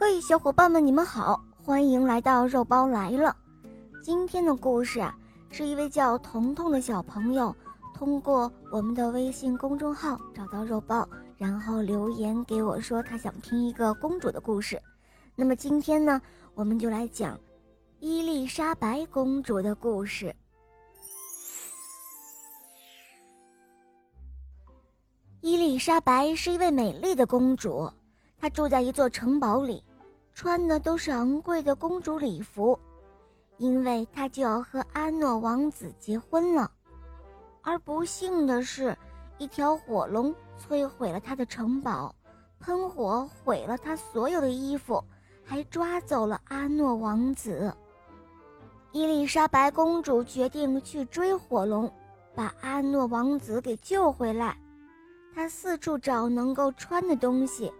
嘿，小伙伴们，你们好，欢迎来到肉包来了。今天的故事啊，是一位叫彤彤的小朋友通过我们的微信公众号找到肉包，然后留言给我说他想听一个公主的故事。那么今天呢，我们就来讲伊丽莎白公主的故事。伊丽莎白是一位美丽的公主，她住在一座城堡里，穿的都是昂贵的公主礼服，因为她就要和阿诺王子结婚了。而不幸的是，一条火龙摧毁了她的城堡，喷火毁了她所有的衣服，还抓走了阿诺王子。伊丽莎白公主决定去追火龙，把阿诺王子给救回来。她四处找能够穿的东西，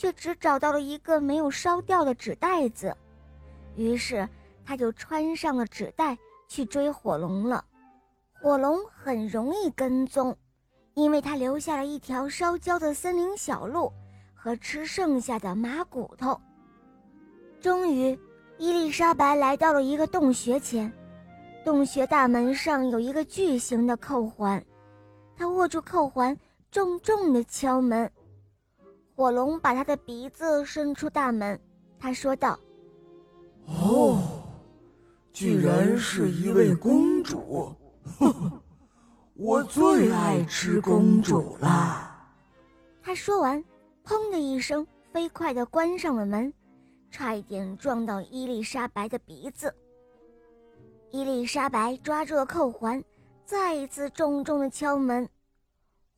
却只找到了一个没有烧掉的纸袋子。于是，他就穿上了纸袋去追火龙了。火龙很容易跟踪，因为他留下了一条烧焦的森林小路和吃剩下的马骨头。终于，伊丽莎白来到了一个洞穴前，洞穴大门上有一个巨型的扣环，她握住扣环。重重的敲门，火龙把他的鼻子伸出大门，他说道：“哦，居然是一位公主，呵呵，我最爱吃公主啦。”他说完，砰的一声，飞快地关上了门，差一点撞到伊丽莎白的鼻子。伊丽莎白抓住了扣环，再一次重重地敲门。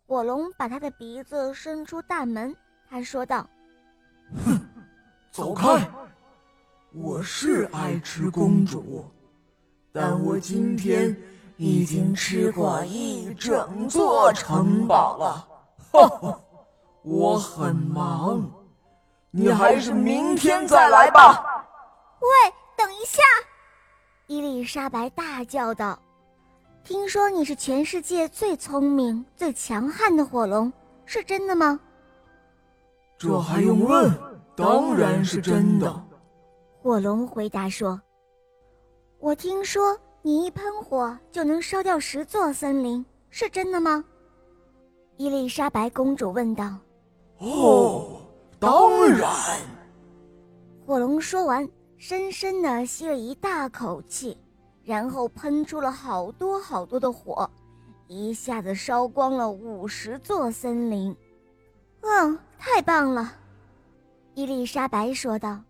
火龙把他的鼻子伸出大门，他说道：“哼，走开！我是爱吃公主，但我今天已经吃过一整座城堡了。哈哈，我很忙，你还是明天再来吧。”喂，等一下！伊丽莎白大叫道。听说你是全世界最聪明、最强悍的火龙，是真的吗？这还用问？当然是真的。火龙回答说：“我听说你一喷火就能烧掉十座森林，是真的吗？”伊丽莎白公主问道。“哦，当然。”火龙说完，深深的吸了一大口气。然后喷出了好多好多的火，一下子烧光了五十座森林。嗯，太棒了，伊丽莎白说道。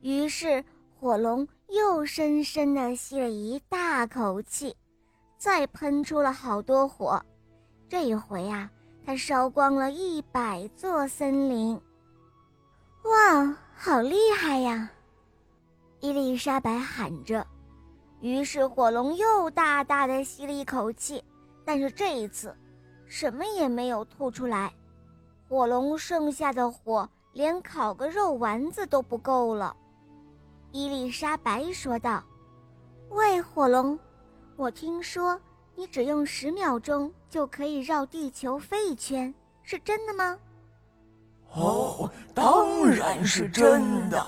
于是火龙又深深地吸了一大口气，再喷出了好多火。这一回啊，它烧光了一百座森林。哇，好厉害呀！伊丽莎白喊着。于是火龙又大大的吸了一口气，但是这一次，什么也没有吐出来。火龙剩下的火连烤个肉丸子都不够了。伊丽莎白说道：“喂，火龙，我听说你只用十秒钟就可以绕地球飞一圈，是真的吗？”“哦，当然是真的。”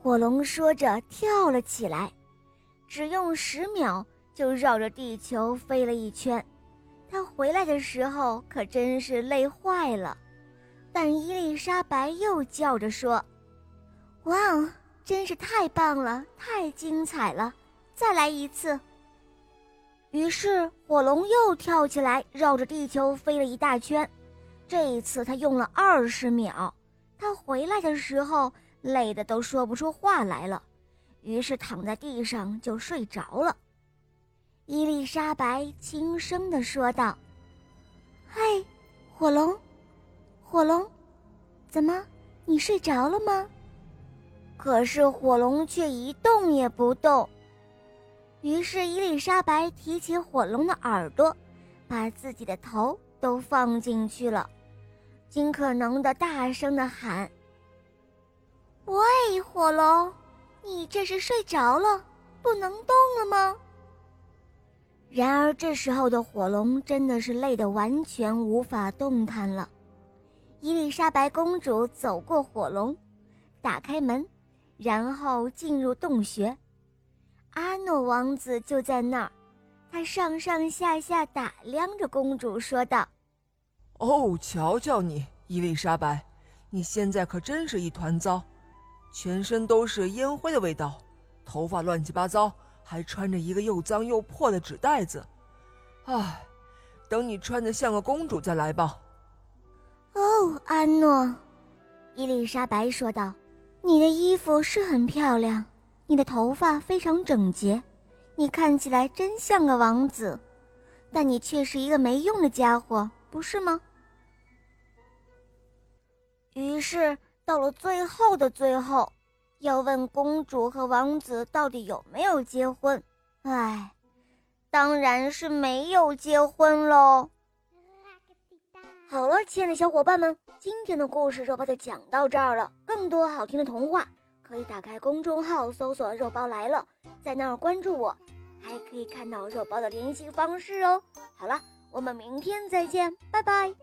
火龙说着跳了起来。只用十秒就绕着地球飞了一圈，他回来的时候可真是累坏了。但伊丽莎白又叫着说：“哇哦，真是太棒了，太精彩了，再来一次！”于是火龙又跳起来，绕着地球飞了一大圈。这一次他用了二十秒，他回来的时候累得都说不出话来了。于是躺在地上就睡着了。伊丽莎白轻声地说道：“嗨，火龙，火龙，怎么，你睡着了吗？”可是火龙却一动也不动。于是伊丽莎白提起火龙的耳朵，把自己的头都放进去了，尽可能的大声的喊：“喂，火龙！”你这是睡着了，不能动了吗？然而这时候的火龙真的是累得完全无法动弹了。伊丽莎白公主走过火龙，打开门，然后进入洞穴。阿诺王子就在那儿，他上上下下打量着公主，说道：“哦，瞧瞧你，伊丽莎白，你现在可真是一团糟，全身都是烟灰的味道，头发乱七八糟，还穿着一个又脏又破的纸袋子。唉，等你穿的像个公主再来吧。”哦，安诺，伊丽莎白说道：“你的衣服是很漂亮。”你的头发非常整洁，你看起来真像个王子，但你却是一个没用的家伙，不是吗？于是到了最后的最后，要问公主和王子到底有没有结婚？哎，当然是没有结婚喽。好了，亲爱的小伙伴们，今天的故事肉包就讲到这儿了。更多好听的童话。可以打开公众号搜索“肉包来了”，在那儿关注我，还可以看到肉包的联系方式哦。好了，我们明天再见，拜拜。